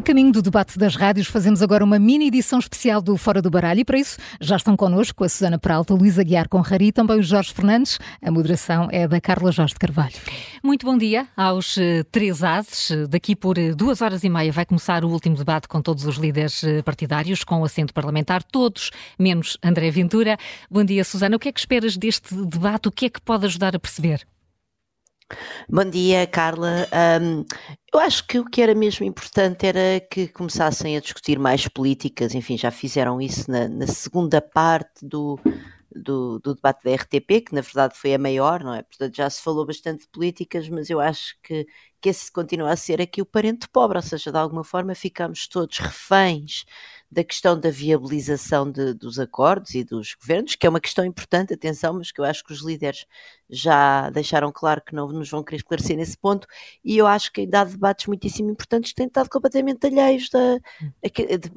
E a caminho do debate das rádios, fazemos agora uma mini edição especial do Fora do Baralho e para isso já estão connosco a Susana Peralta, Luísa Guiar Conrari e também o Jorge Fernandes. A moderação é da Carla Jorge Carvalho. Muito bom dia aos uh, três ases. Daqui por uh, duas horas e meia vai começar o último debate com todos os líderes uh, partidários, com assento parlamentar, todos menos André Ventura. Bom dia, Susana. O que é que esperas deste debate? O que é que pode ajudar a perceber? Bom dia, Carla. Um, eu acho que o que era mesmo importante era que começassem a discutir mais políticas. Enfim, já fizeram isso na, na segunda parte do, do, do, debate da RTP, que na verdade foi a maior, não é? Portanto, já se falou bastante de políticas, mas eu acho que, que esse continua a ser aqui o parente pobre, ou seja, de alguma forma ficamos todos reféns da questão da viabilização de, dos acordos e dos governos, que é uma questão importante, atenção, mas que eu acho que os líderes já deixaram claro que não nos vão querer esclarecer nesse ponto, e eu acho que ainda há debates muitíssimo importantes que têm estado completamente alheios da, hum.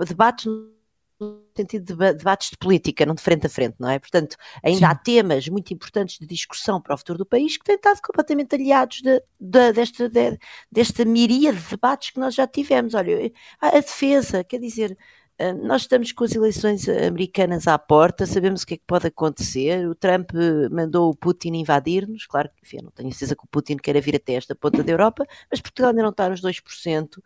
debates no sentido de debates de política, não de frente a frente, não é? Portanto, ainda Sim. há temas muito importantes de discussão para o futuro do país que têm estado completamente aliados de, de, desta, de, desta miríade de debates que nós já tivemos. Olha, a defesa, quer dizer, nós estamos com as eleições americanas à porta, sabemos o que é que pode acontecer. O Trump mandou o Putin invadir-nos, claro que enfim, não tenho certeza que o Putin queira vir até esta ponta da Europa, mas Portugal ainda não está nos 2%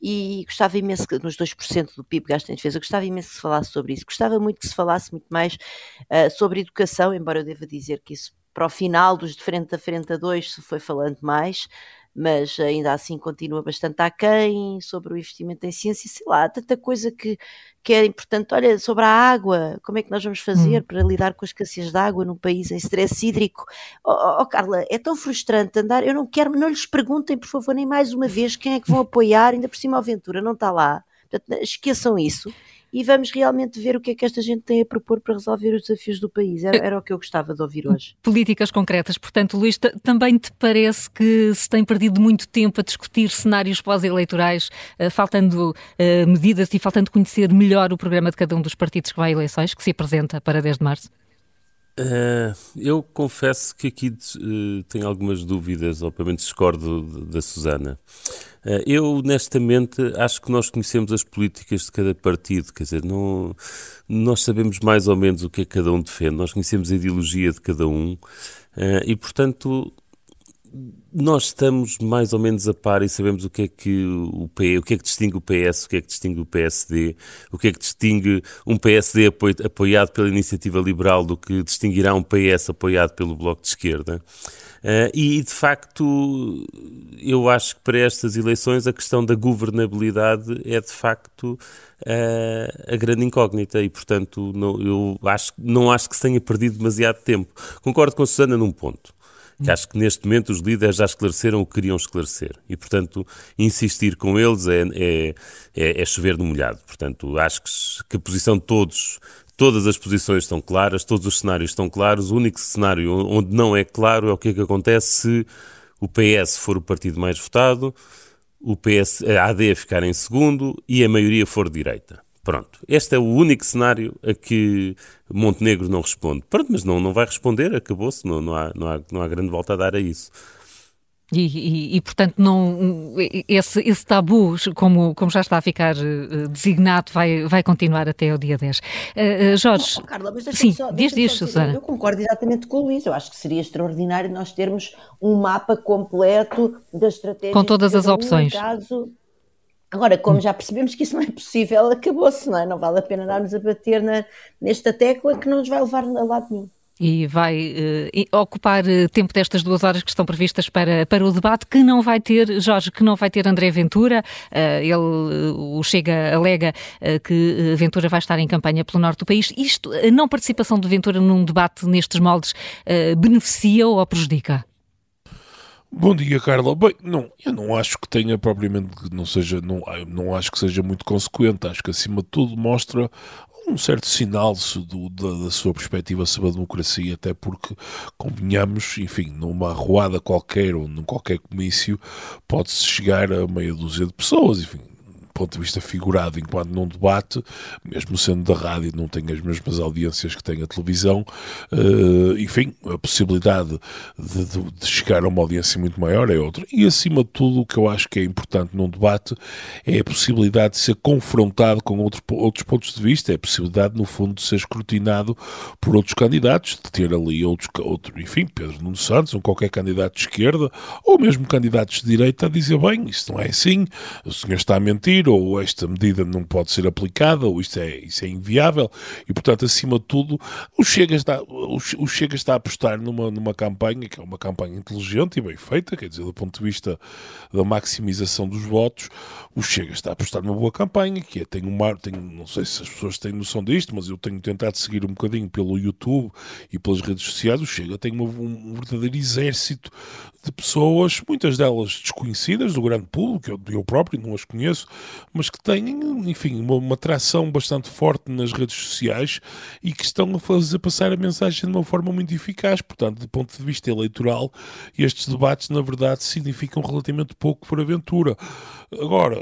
e gostava imenso, nos 2% do PIB gasto em defesa, gostava imenso que se falasse sobre isso. Gostava muito que se falasse muito mais uh, sobre educação, embora eu deva dizer que isso para o final dos de frente a frente a dois se foi falando mais mas ainda assim continua bastante aquém sobre o investimento em ciência, sei lá, tanta coisa que, que é importante. Olha, sobre a água, como é que nós vamos fazer hum. para lidar com a escassez de água num país em stress hídrico? Oh, oh, oh, Carla, é tão frustrante andar, eu não quero, não lhes perguntem, por favor, nem mais uma vez quem é que vão apoiar, ainda por cima a Aventura não está lá. Portanto, esqueçam isso e vamos realmente ver o que é que esta gente tem a propor para resolver os desafios do país. Era, era o que eu gostava de ouvir hoje. Políticas concretas. Portanto, Luís, também te parece que se tem perdido muito tempo a discutir cenários pós-eleitorais, uh, faltando uh, medidas e faltando conhecer melhor o programa de cada um dos partidos que vai a eleições, que se apresenta para 10 de março? Uh, eu confesso que aqui uh, tenho algumas dúvidas, ou pelo menos discordo da Susana. Uh, eu, honestamente, acho que nós conhecemos as políticas de cada partido, quer dizer, não, nós sabemos mais ou menos o que é que cada um defende, nós conhecemos a ideologia de cada um e, portanto, nós estamos mais ou menos a par e sabemos o que é que o P, o que é que distingue o PS, o que é que distingue o PSD, o que é que distingue um PSD apoiado pela iniciativa liberal do que distinguirá um PS apoiado pelo Bloco de Esquerda. Uh, e de facto, eu acho que para estas eleições a questão da governabilidade é de facto uh, a grande incógnita e, portanto, não, eu acho, não acho que se tenha perdido demasiado tempo. Concordo com a Susana num ponto que acho que neste momento os líderes já esclareceram o que queriam esclarecer e, portanto, insistir com eles é, é, é, é chover no molhado. Portanto, acho que, que a posição de todos, todas as posições estão claras, todos os cenários estão claros. O único cenário onde não é claro é o que é que acontece se o PS for o partido mais votado, o PS, a AD ficar em segundo e a maioria for direita. Pronto, este é o único cenário a que Montenegro não responde. Pronto, mas não, não vai responder, acabou-se, não, não, há, não, há, não há grande volta a dar a isso. E, e, e, portanto, não, esse, esse tabu, como, como já está a ficar uh, designado, vai, vai continuar até o dia 10. Uh, uh, Jorge, oh, Carla, mas sim, só, diz, diz, Susana. Eu concordo exatamente com o Luís. Eu acho que seria extraordinário nós termos um mapa completo da estratégia. Com todas as opções. Caso, Agora, como já percebemos que isso não é possível, acabou-se, não é? Não vale a pena darmos a bater na, nesta tecla que não nos vai levar a lado nenhum e vai uh, ocupar uh, tempo destas duas horas que estão previstas para, para o debate, que não vai ter, Jorge, que não vai ter André Ventura. Uh, ele, o Chega, alega que Ventura vai estar em campanha pelo norte do país. Isto, a não participação de Ventura num debate nestes moldes, beneficia ou prejudica? Bom dia, Carla. Bem, não, eu não acho que tenha propriamente, não seja, não, não acho que seja muito consequente. Acho que acima de tudo mostra um certo sinal do, da, da, sua perspectiva sobre a democracia, até porque, convenhamos, enfim, numa arruada qualquer ou num qualquer comício, pode-se chegar a meia dúzia de pessoas, enfim, ponto de vista figurado, enquanto num debate, mesmo sendo da rádio, não tem as mesmas audiências que tem a televisão, uh, enfim, a possibilidade de, de, de, chegar a uma audiência muito maior é outra. E acima de tudo, o que eu acho que é importante num debate é a possibilidade de ser confrontado com outro, outros pontos de vista, é a possibilidade, no fundo, de ser escrutinado por outros candidatos, de ter ali outros, outro, enfim, Pedro Nuno Santos, ou qualquer candidato de esquerda, ou mesmo candidatos de direita, a dizer, bem, isso não é assim, o senhor está a mentir, ou esta medida não pode ser aplicada, ou isto é, isso é inviável, e portanto, acima de tudo, o Chega está, o Chega está a apostar numa, numa campanha que é uma campanha inteligente e bem feita, quer dizer, do ponto de vista da maximização dos votos, o Chega está a apostar numa boa campanha, que é, tem um mar, tem, não sei se as pessoas têm noção disto, mas eu tenho tentado seguir um bocadinho pelo YouTube e pelas redes sociais, o Chega tem uma, um verdadeiro exército de pessoas, muitas delas desconhecidas do grande público, eu, eu próprio não as conheço, mas que têm, enfim, uma, uma atração bastante forte nas redes sociais e que estão a fazer passar a mensagem de uma forma muito eficaz. Portanto, do ponto de vista eleitoral, estes debates, na verdade, significam relativamente pouco por aventura. Agora,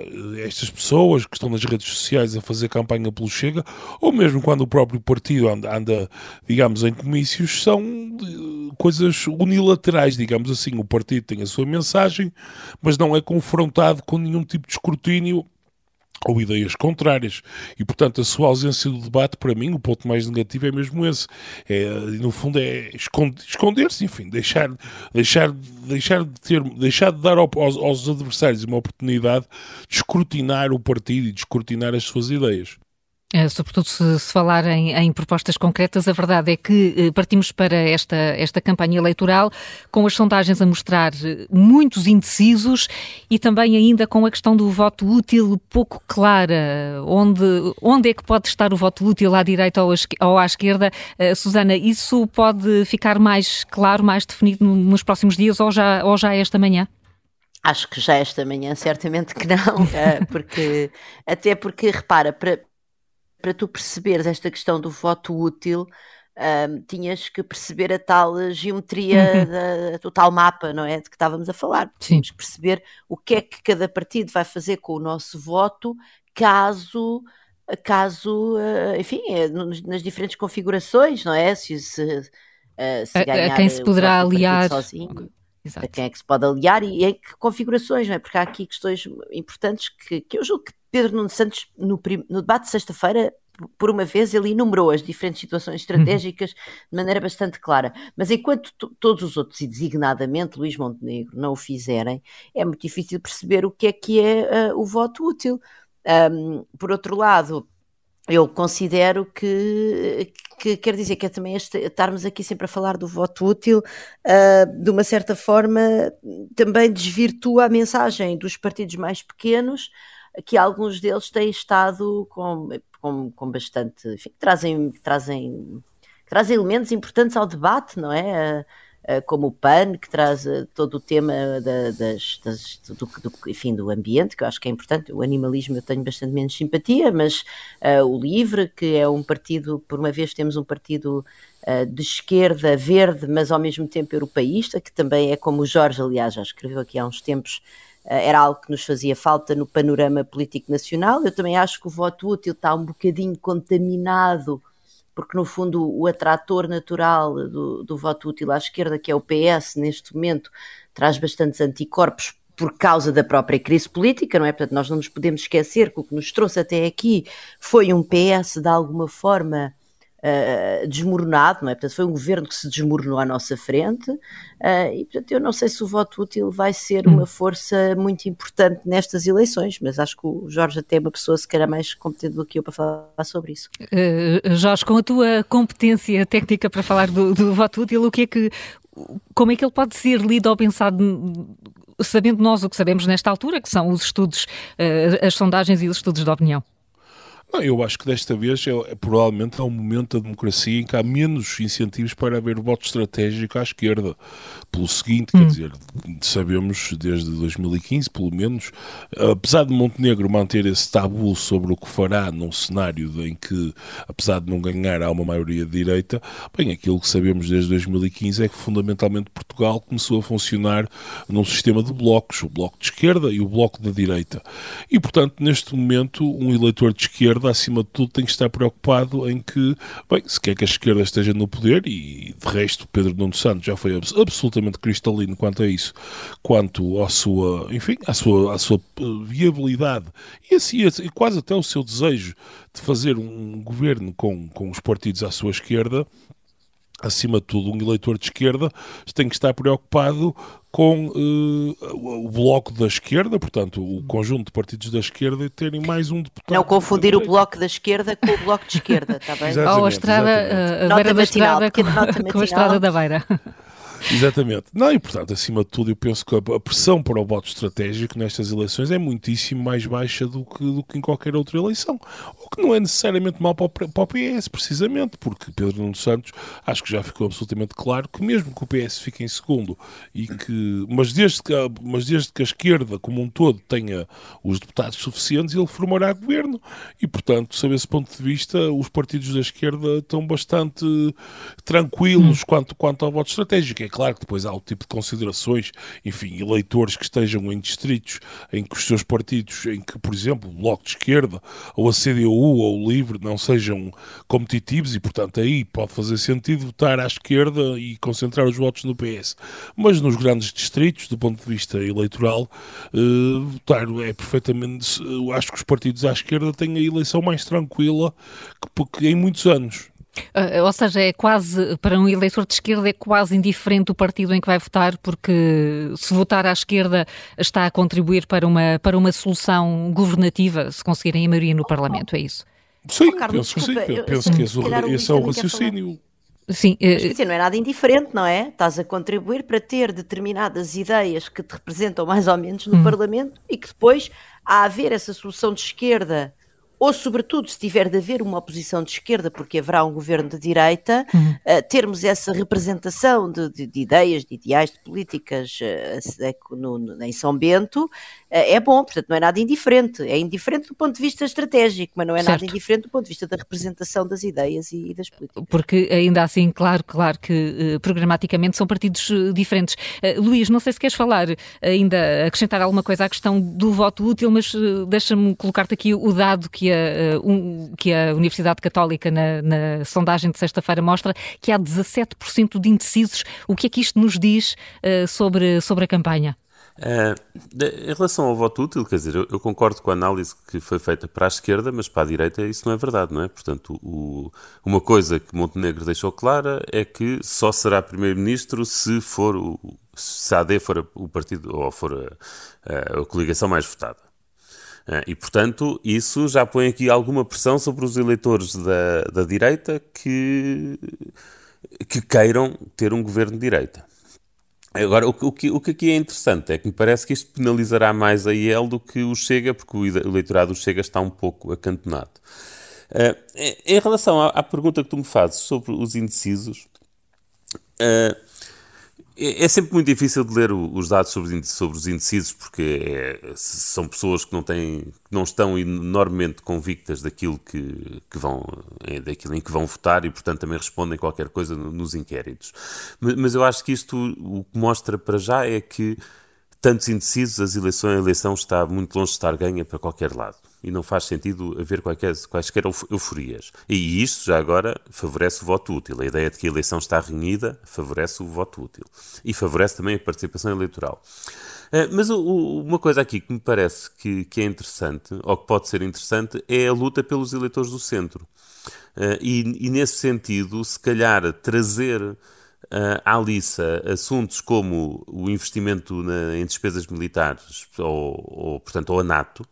estas pessoas que estão nas redes sociais a fazer campanha pelo Chega, ou mesmo quando o próprio partido anda, anda digamos, em comícios, são eh, coisas unilaterais, digamos assim. O partido tem a sua mensagem, mas não é confrontado com nenhum tipo de escrutínio ou ideias contrárias. E, portanto, a sua ausência do debate, para mim, o ponto mais negativo é mesmo esse. É, no fundo, é esconder-se, enfim, deixar, deixar, deixar, de ter, deixar de dar aos, aos adversários uma oportunidade de escrutinar o partido e de escrutinar as suas ideias. Eh, sobretudo se, se falar em, em, propostas concretas, a verdade é que eh, partimos para esta, esta campanha eleitoral com as sondagens a mostrar eh, muitos indecisos e também ainda com a questão do voto útil pouco clara. Onde, onde é que pode estar o voto útil à direita ou, ou à esquerda? Uh, Susana, isso pode ficar mais claro, mais definido nos próximos dias ou já, ou já esta manhã? Acho que já esta manhã, certamente que não, porque até porque, repara, para, para tu perceberes esta questão do voto útil, um, tinhas que perceber a tal geometria uhum. da, do tal mapa, não é? De que estávamos a falar. Tínhamos que perceber o que é que cada partido vai fazer com o nosso voto caso caso, uh, enfim, é, nas diferentes configurações, não é? Se, se, se a, a, quem se poderá aliar. Sozinho, okay. A quem é que se pode aliar e em que configurações, não é? Porque há aqui questões importantes que, que eu julgo que Pedro Nuno Santos, no, no debate de sexta-feira, por uma vez, ele enumerou as diferentes situações estratégicas de maneira bastante clara. Mas enquanto todos os outros, e designadamente Luís Montenegro, não o fizerem, é muito difícil perceber o que é que é uh, o voto útil. Um, por outro lado, eu considero que, que quer dizer que é também este, estarmos aqui sempre a falar do voto útil, uh, de uma certa forma, também desvirtua a mensagem dos partidos mais pequenos que alguns deles têm estado com, com, com bastante. Enfim, trazem, trazem, trazem elementos importantes ao debate, não é? Como o PAN, que traz todo o tema da, das, das do, do, enfim, do ambiente, que eu acho que é importante. O animalismo eu tenho bastante menos simpatia, mas uh, o LIVRE, que é um partido, por uma vez temos um partido uh, de esquerda, verde, mas ao mesmo tempo europeísta, que também é como o Jorge, aliás, já escreveu aqui há uns tempos eh, era algo que nos fazia falta no panorama político nacional. Eu também acho que o voto útil está um bocadinho contaminado, porque no fundo o atrator natural do, do voto útil à esquerda, que é o PS, neste momento, traz bastantes anticorpos por causa da própria crise política, não é? Portanto, nós não nos podemos esquecer que o que nos trouxe até aqui foi um PS de alguma forma uh, desmoronado, não é? Portanto, foi um governo que se desmoronou à nossa frente uh, e, portanto, eu não sei se o voto útil vai ser uma hum. força muito importante nestas eleições, mas acho que o Jorge até é uma pessoa se calhar mais competente do que eu para falar sobre isso. Uh, Jorge, com a tua competência técnica para falar do, do voto útil, o que é que como é que ele pode ser lido ou pensado sabendo nós o que sabemos nesta altura, que são os estudos, as sondagens e os estudos de opinião? Não, eu acho que desta vez é, é, provavelmente é um momento da democracia em que há menos incentivos para haver voto estratégico à esquerda. Pelo seguinte, hum. quer dizer, sabemos desde 2015, pelo menos, apesar de Montenegro manter esse tabu sobre o que fará num cenário em que, apesar de não ganhar, há uma maioria de direita, bem, aquilo que sabemos desde 2015 é que fundamentalmente Portugal começou a funcionar num sistema de blocos, o bloco de esquerda e o bloco da direita. E, portanto, neste momento, um eleitor de esquerda, acima de tudo, tem que estar preocupado em que, bem, se quer que a esquerda esteja no poder, e de resto Pedro Nuno Santos já foi absolutamente cristalino quanto a isso, quanto à sua, enfim, à sua, à sua eh, viabilidade e assim, e quase até o seu desejo de fazer um governo com, com os partidos à sua esquerda, acima de tudo, um eleitor de esquerda tem que estar preocupado com uh, o bloco da esquerda, portanto, o conjunto de partidos da esquerda e terem mais um deputado. Não confundir o bloco da esquerda com o bloco de esquerda, está bem? Ou a estrada, a beira da estrada com, com a estrada da beira. Exatamente. Não, e portanto, acima de tudo, eu penso que a pressão para o voto estratégico nestas eleições é muitíssimo mais baixa do que, do que em qualquer outra eleição. O que não é necessariamente mal para o, para o PS, precisamente, porque Pedro Nuno Santos acho que já ficou absolutamente claro que mesmo que o PS fique em segundo e que. Mas desde que, a, mas desde que a esquerda como um todo tenha os deputados suficientes, ele formará governo. E, portanto, sob esse ponto de vista, os partidos da esquerda estão bastante tranquilos hum. quanto, quanto ao voto estratégico. É claro que depois há o tipo de considerações, enfim, eleitores que estejam em distritos em que os seus partidos, em que, por exemplo, o Bloco de Esquerda ou a CDU ou o Livre não sejam competitivos e, portanto, aí pode fazer sentido votar à esquerda e concentrar os votos no PS. Mas nos grandes distritos, do ponto de vista eleitoral, eh, votar é perfeitamente. Eu acho que os partidos à esquerda têm a eleição mais tranquila que, que em muitos anos. Uh, ou seja, é quase, para um eleitor de esquerda, é quase indiferente o partido em que vai votar, porque se votar à esquerda está a contribuir para uma, para uma solução governativa, se conseguirem a maioria no Parlamento, é isso? Sim, oh, Carlos, penso desculpa, que sim. Eu, penso que esse, esse é o raciocínio. Sim, uh... dizer, não é nada indiferente, não é? Estás a contribuir para ter determinadas ideias que te representam mais ou menos no hum. Parlamento e que depois, a haver essa solução de esquerda ou sobretudo se tiver de haver uma oposição de esquerda, porque haverá um governo de direita, uhum. uh, termos essa representação de, de, de, ideias, de ideais, de políticas uh, no, no, em São Bento, é bom, portanto não é nada indiferente, é indiferente do ponto de vista estratégico, mas não é certo. nada indiferente do ponto de vista da representação das ideias e, e das políticas. Porque ainda assim, claro, claro que programaticamente são partidos diferentes. Luís, não sei se queres falar, ainda acrescentar alguma coisa à questão do voto útil, mas deixa-me colocar-te aqui o dado que a, eh, um, que a Universidade Católica, na, na sondagem de sexta-feira, mostra que há 17% de indecisos. O que é que isto nos diz uh, sobre, sobre a campanha? Uh, em relação ao voto útil, quer dizer, eu, eu, concordo com a análise que foi feita para a esquerda, mas para a direita isso não é verdade, não é? Portanto, o, uma coisa que Montenegro deixou clara é que só será primeiro-ministro se for o, se a AD for o partido ou for a, a, a coligação mais votada. Ah, e, portanto, isso já põe aqui alguma pressão sobre os eleitores da, da direita que, que queiram ter um governo de direita. Agora, o, o, que, o que aqui é interessante é que me parece que isto penalizará mais a IEL do que o Chega, porque o eleitorado do Chega está um pouco acantonado. Uh, em relação à, à, pergunta que tu me fazes sobre os indecisos, uh, é, é sempre muito difícil de ler os dados sobre, sobre os indecisos, porque é, são pessoas que não, têm, que não estão enormemente convictas daquilo, que, que vão, é, daquilo em que vão votar e, portanto, também respondem qualquer coisa nos inquéritos. Mas, mas eu acho que isto o que mostra para já é que tantos indecisos, as eleições, a eleição está muito longe de estar ganha para qualquer lado e não faz sentido haver qualquer, quaisquer euforias. E isto, já agora, favorece o voto útil. A ideia de que a eleição está renhida favorece o voto útil. E favorece também a participação eleitoral. Uh, mas uma coisa aqui que me parece que, que, é interessante, ou que pode ser interessante, é a luta pelos eleitores do centro. Uh, e, e, nesse sentido, se calhar trazer uh, à liça assuntos como o investimento na, em despesas militares, ou, ou, portanto, ou a NATO,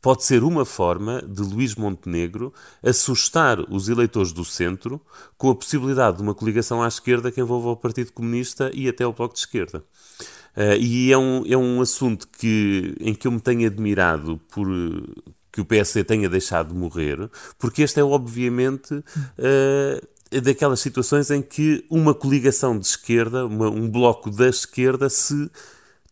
pode ser uma forma de Luís Montenegro assustar os eleitores do centro com a possibilidade de uma coligação à esquerda que envolva o Partido Comunista e até o Bloco de Esquerda. Uh, e é um, é um assunto que, em que eu me tenho admirado por, que o PSD tenha deixado de morrer, porque este é obviamente uh, daquelas situações em que uma coligação de esquerda, uma, um bloco da esquerda se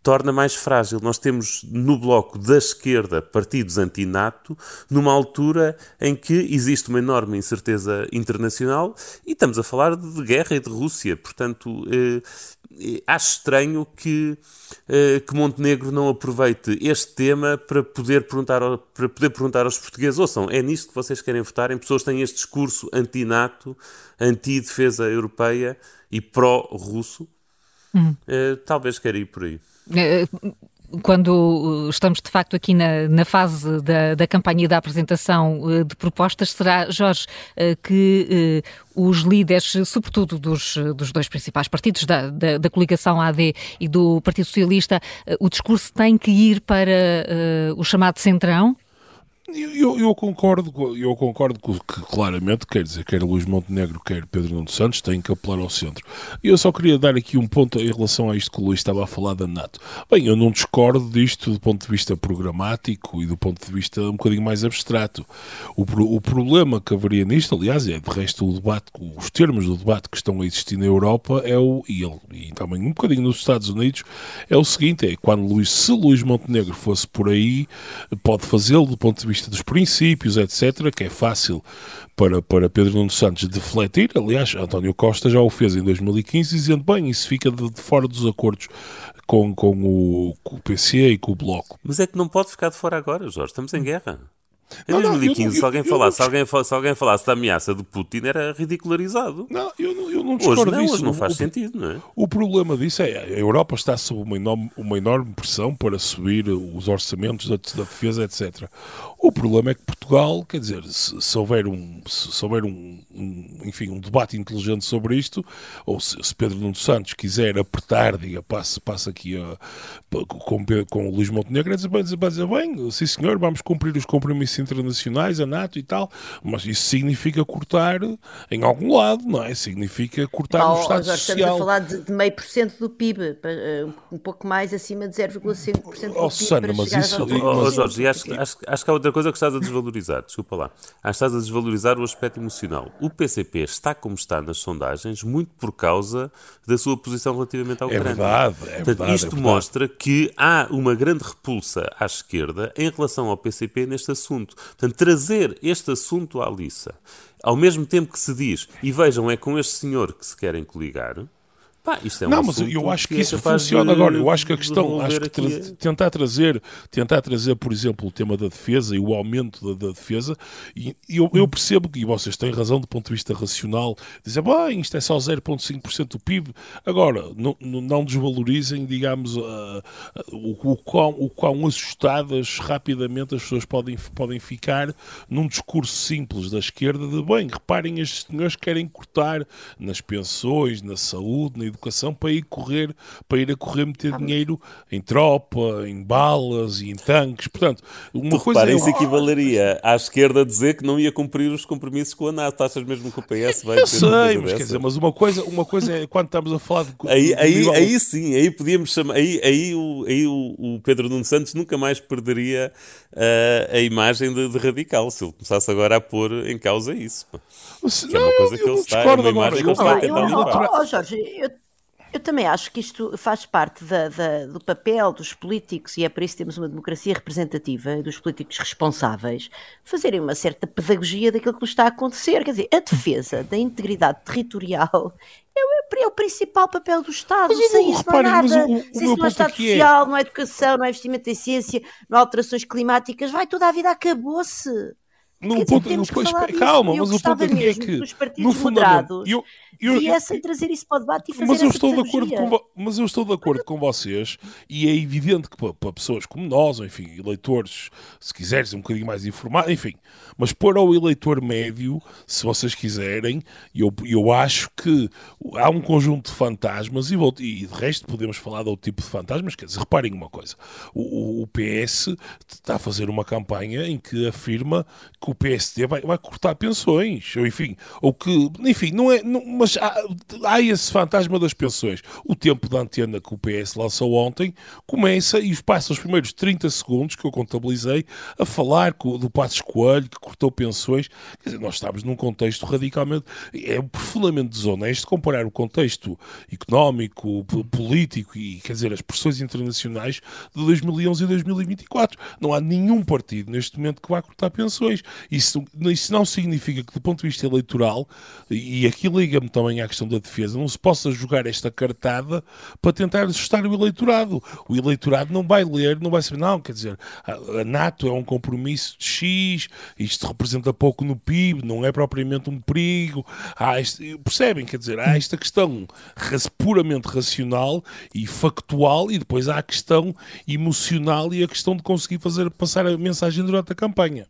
torna mais frágil. Nós temos no bloco da esquerda partidos anti-NATO, numa altura em que existe uma enorme incerteza internacional e estamos a falar de guerra e de Rússia. Portanto, eh, eh, acho estranho que, eh, que Montenegro não aproveite este tema para poder, perguntar, para poder perguntar aos portugueses: ouçam, é nisto que vocês querem votar? Em pessoas que têm este discurso anti-NATO, anti-defesa europeia e pró-russo? Uhum. talvez queira ir por aí. Eh, quando estamos de facto aqui na, na fase da, da campanha e da apresentação eh, de propostas, será, Jorge, que os líderes, sobretudo dos, dos dois principais partidos, da, da, da, coligação AD e do Partido Socialista, o discurso tem que ir para uh, o chamado Centrão? Eu, eu, concordo, eu concordo que claramente, quer dizer, quer Luís Montenegro, quer Pedro Nuno Santos, têm que apelar ao centro. Eu só queria dar aqui um ponto em relação a isto que o Luís estava a falar da NATO. Bem, eu não discordo disto do ponto de vista programático e do ponto de vista um bocadinho mais abstrato. O, o problema que haveria nisto, aliás, é de resto o debate, os termos do debate que estão a existir na Europa é o, e, ele, e também um bocadinho nos Estados Unidos, é o seguinte, é quando Luís, se Luís Montenegro fosse por aí, pode fazê-lo do ponto de vista vista dos princípios, etc., que é fácil para, para Pedro Nuno Santos defletir. Aliás, António Costa já o fez em 2015, dizendo, bem, isso fica de, de fora dos acordos com, com, o, com o PC e com o Bloco. Mas é que não pode ficar de fora agora, Jorge, estamos em guerra. Em não, 2015, não, eu, se, alguém eu, falasse, eu, alguém, se alguém falasse da ameaça de Putin, era ridicularizado. Não, eu, não, eu não discordo hoje não, disso. Hoje não faz o, sentido, não é? O problema disso é a Europa está sob uma enorme, uma enorme pressão para subir os orçamentos da, da, defesa, etc. O problema é que Portugal, quer dizer, se, se houver, um, se, se houver um, um, enfim, um debate inteligente sobre isto, ou se, se Pedro Nuno Santos quiser apertar, diga, passa, passa aqui a, com, com o Luís Montenegro, dizer, bem, dizer, bem, sim senhor, vamos cumprir os compromissos internacionais, a NATO e tal, mas isso significa cortar em algum lado, não é? Significa cortar oh, no Estado Jorge, Social. Estamos a falar de, de meio por cento do PIB, eh, um pouco mais acima de 0,5% do PIB. Oh, Sana, mas isso... Oh, Jorge, acho, acho, acho que há outra coisa que estás a desvalorizar, desculpa lá. Acho que estás a desvalorizar o aspecto emocional. O PCP está como está nas sondagens muito por causa da sua posição relativamente ao é Verdade, é Portanto, verdade, isto é verdade. mostra que há uma grande repulsa à esquerda em relação ao PCP neste assunto. Portanto, trazer este assunto à liça, ao mesmo tempo que se diz, e vejam, é com este senhor que se querem coligar, Pá, isto é um não, mas eu acho que, que é isso funciona de, agora. Eu acho que a questão, acho que tra tentar trazer, tentar trazer, por exemplo, o tema da defesa e o aumento da, da defesa, e, e eu, eu, percebo que, e vocês têm razão do ponto de vista racional, dizer, bem, isto é só 0,5% do PIB. Agora, não, não desvalorizem, digamos, uh, o, o, quão, o quão assustadas rapidamente as pessoas podem, podem ficar num discurso simples da esquerda de, bem, reparem, estes senhores querem cortar nas pensões, na saúde, na educação para ir correr, para ir a correr meter ah, dinheiro em tropa, em balas e em tanques. Portanto, uma tu coisa. Repara, é... isso equivaleria à esquerda dizer que não ia cumprir os compromissos com a NATO. Achas mesmo que o PS vai Eu sei, mas quer dizer, mas uma coisa, uma coisa é quando estamos a falar de. Aí, aí, aí sim, aí podíamos chamar. Aí, aí, o, aí o, o Pedro Nuno Santos nunca mais perderia uh, a imagem de, de, radical se ele começasse agora a pôr em causa isso. Que é uma coisa que ele está, é uma imagem que ele está a tentar limpar. Oh, Jorge, eu eu também acho que isto faz parte da, da, do papel dos políticos, e é por isso que temos uma democracia representativa, dos políticos responsáveis, fazerem uma certa pedagogia daquilo que está a acontecer. Quer dizer, a defesa da integridade territorial é o, é o principal papel do Estado. Mas Sem isso não há nada. O, o Sem isso não há Estado é social, é... não há educação, não há investimento em ciência, não há alterações climáticas. Vai, toda a vida acabou-se. No ponto, dizer, depois, calma, mas o ponto aqui é que, no fundamento, eu, eu, viessem trazer isso para o debate e fazer mas eu estou de acordo com Mas eu estou de acordo com vocês e é evidente que para, para, pessoas como nós, enfim, eleitores, se quiseres um bocadinho mais informados, enfim, mas para o eleitor médio, se vocês quiserem, eu, eu acho que há um conjunto de fantasmas e, e de resto podemos falar de outro tipo de fantasmas, quer dizer, reparem uma coisa, o, o PS está a fazer uma campanha em que afirma que o PSD vai, vai cortar pensões, ou enfim, ou que, enfim, não é, não, mas há, há, esse fantasma das pensões. O tempo da antena que o PS lançou ontem começa e passa os primeiros 30 segundos que eu contabilizei a falar do Passos Coelho, que cortou pensões. Quer dizer, nós estamos num contexto radicalmente. É profundamente desonesto comparar o contexto económico, político e, quer dizer, as pressões internacionais de 2011 e 2024. Não há nenhum partido neste momento que vá cortar pensões. Isso, isso não significa que, do ponto de vista eleitoral, e aqui liga-me também à questão da defesa, não se possa jogar esta cartada para tentar assustar o eleitorado. O eleitorado não vai ler, não vai saber, não, quer dizer, a NATO é um compromisso de X, isto representa pouco no PIB, não é propriamente um perigo. Este, percebem? Quer dizer, há esta questão puramente racional e factual e depois há a questão emocional e a questão de conseguir fazer passar a mensagem durante a campanha.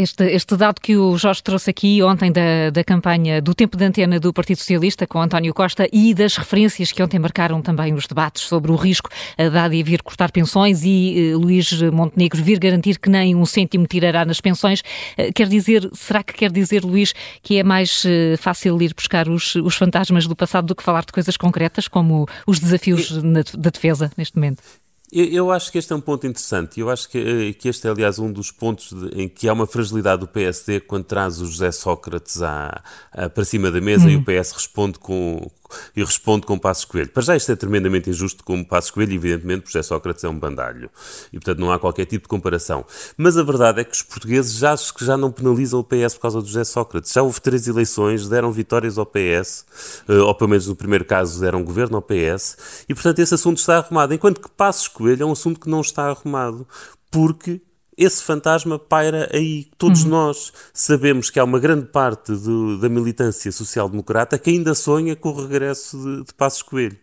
Este, este dado que o Jorge trouxe aqui ontem da, da campanha do tempo de antena do Partido Socialista com António Costa e das referências que ontem marcaram também os debates sobre o risco da ADI vir cortar pensões e eh, Luís Montenegro vir garantir que nem um cêntimo tirará nas pensões, eh, quer dizer, será que quer dizer, Luís, que é mais eh, fácil ir buscar os, os fantasmas do passado do que falar de coisas concretas, como os desafios na, da defesa neste momento? Eu, eu, acho que este é um ponto interessante. Eu acho que, eh, que este é, aliás, um dos pontos de, em que há uma fragilidade do PSD quando traz o José Sócrates à, à para cima da mesa hum. e o PS responde com, e responde com Passos Coelho. Para já isto é tremendamente injusto com Passos Coelho, evidentemente, porque José Sócrates é um bandalho. E, portanto, não há qualquer tipo de comparação. Mas a verdade é que os portugueses já, que já não penalizam o PS por causa do José Sócrates. Já houve três eleições, deram vitórias ao PS, eh, ou pelo menos no primeiro caso deram governo ao PS, e, portanto, esse assunto está arrumado. Enquanto que Passos Coelho é um assunto que não está arrumado, porque esse fantasma paira aí. Todos uhum. nós sabemos que há uma grande parte do, da militância social-democrata que ainda sonha com o regresso de, de Passos Coelho.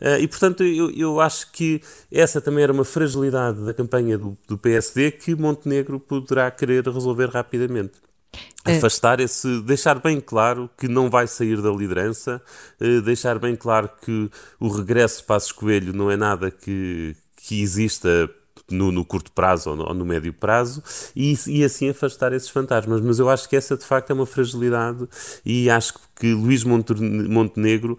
Uh, e, portanto, eu, eu, acho que essa também era uma fragilidade da campanha do, do PSD que Montenegro poderá querer resolver rapidamente é. afastar esse, deixar bem claro que não vai sair da liderança, uh, deixar bem claro que o regresso de Passos Coelho não é nada que, que exista no, no curto prazo ou no, ou no, médio prazo e, e assim afastar esses fantasmas. Mas eu acho que essa de facto é uma fragilidade e acho que Luís Montenegro,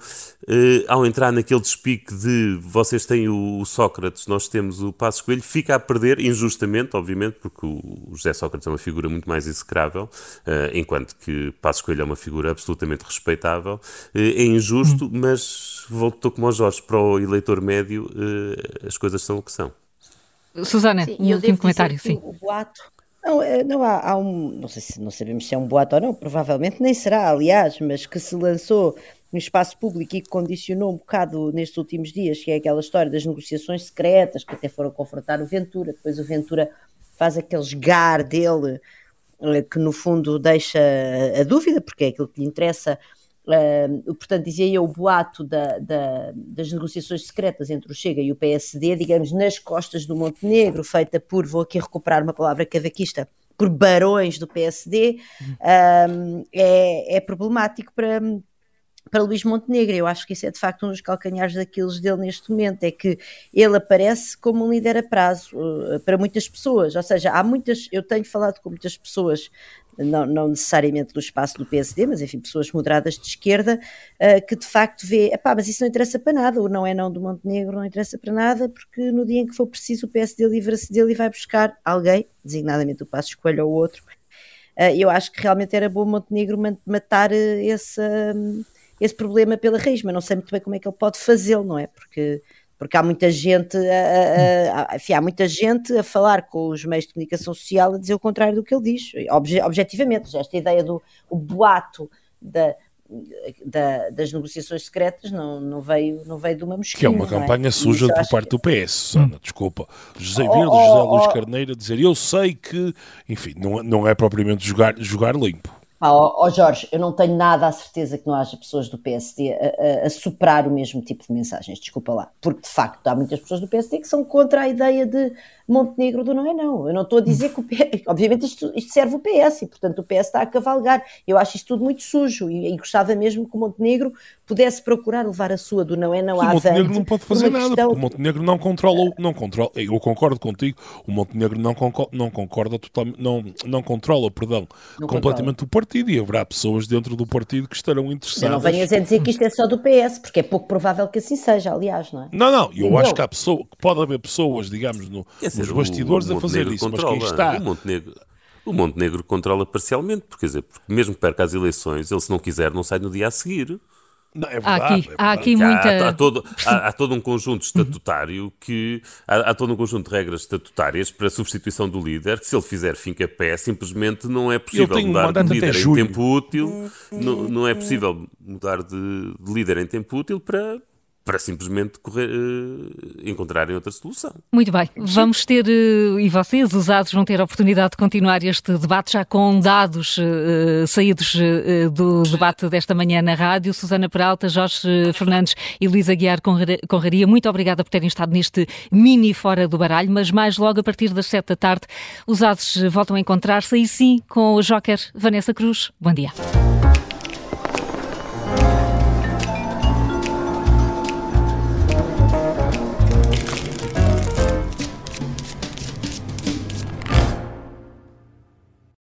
eh, ao entrar naquele despique de vocês têm o, Sócrates, nós temos o Passos Coelho, fica a perder, injustamente, obviamente, porque o José Sócrates é uma figura muito mais execrável, eh, enquanto que Passos Coelho é uma figura absolutamente respeitável. Eh, é injusto, hum. mas voltou como aos Jorge, para o eleitor médio, eh, as coisas são o que são. Susana, sim, um último comentário, sim. O boato, não, é, não há, há, um, não sei se não sabemos se é um boato ou não, provavelmente nem será, aliás, mas que se lançou no espaço público e que condicionou um bocado nestes últimos dias, que é aquela história das negociações secretas, que até foram confrontar o Ventura, depois o Ventura faz aquele esgar dele, eh, que no fundo deixa a dúvida, porque é aquilo que lhe interessa Uh, portanto, dizia eu, o boato da, da, das negociações secretas entre o Chega e o PSD, digamos, nas costas do Montenegro, feita por, vou aqui recuperar uma palavra cavaquista, por barões do PSD, uh, é, é problemático para, para Luís Montenegro. Eu acho que isso é de facto um dos calcanhares daqueles dele neste momento, é que ele aparece como um líder a prazo uh, para muitas pessoas, ou seja, há muitas, eu tenho falado com muitas pessoas não, não, necessariamente do espaço do PSD, mas enfim, pessoas moderadas de esquerda, uh, que de facto vê, epá, mas isso não interessa para nada, o não é não do Montenegro não interessa para nada, porque no dia em que for preciso o PSD livra-se dele e vai buscar alguém, designadamente o Passo Escolha ou outro. Uh, eu acho que realmente era bom Montenegro matar eh, esse, esse problema pela raiz, mas não sei muito bem como é que ele pode fazê-lo, não é? Porque porque há muita gente a, a, a, enfim, há muita gente a falar com os meios de comunicação social a dizer o contrário do que ele diz, obje, objetivamente, esta ideia do o boato da, da, das negociações secretas não, não, veio, não veio de uma mosquinha. Que é uma é? campanha é? suja por parte que... do PS, Susana, hum. desculpa. José Verde, oh, oh, José Luís oh, Carneiro a dizer, eu sei que, enfim, não, não é propriamente jogar, jogar limpo. Ah, ó, oh, Jorge, eu não tenho nada a certeza que não haja pessoas do PSD a, a, a, superar o mesmo tipo de mensagens, desculpa lá, porque de facto há muitas pessoas do PSD que são contra a ideia de Montenegro do não é não. Eu não estou a dizer que o PS, obviamente isto, isto, serve o PS e, portanto, o PS está a cavalgar. Eu acho isto tudo muito sujo e, e gostava mesmo que o Montenegro pudesse procurar levar a sua do não é não à O Montenegro não pode fazer nada, questão... porque o Montenegro não controla, não controla, eu concordo contigo, o Montenegro não concorda, não concorda totalmente, não, não controla, perdão, não completamente controla. o partido e haverá pessoas dentro do partido que estarão interessadas. Não venhas a dizer que isto é só do PS, porque é pouco provável que assim seja, aliás, não é? Não, não, eu acho que há pessoa, que pode haver pessoas, digamos, no, dizer, nos bastidores o, o a fazer isso, controla, mas quem está... O Montenegro, o Montenegro controla parcialmente, porque, quer dizer, porque mesmo que perca as eleições, ele se não quiser não sai no dia a seguir. Não, é verdade, há aqui, é há aqui muita. Há, há, todo, há, há, todo um conjunto estatutário que. Há, há, todo um conjunto de regras estatutárias para a substituição do líder, que se ele fizer fim a pé, simplesmente não é possível mudar de líder em tempo útil. Não, não é possível mudar de, de líder em tempo útil para, para simplesmente correr, uh, encontrarem outra solução. Muito bem, vamos ter, uh, e vocês, usados, vão ter a oportunidade de continuar este debate já com dados uh, saídos do debate desta manhã na rádio. Susana Peralta, Jorge Fernandes e Luísa Guiar Conraria, muito obrigada por terem estado neste mini Fora do Baralho, mas mais logo a partir das sete da tarde, usados voltam a encontrar-se aí sim com o Joker Vanessa Cruz. Bom dia.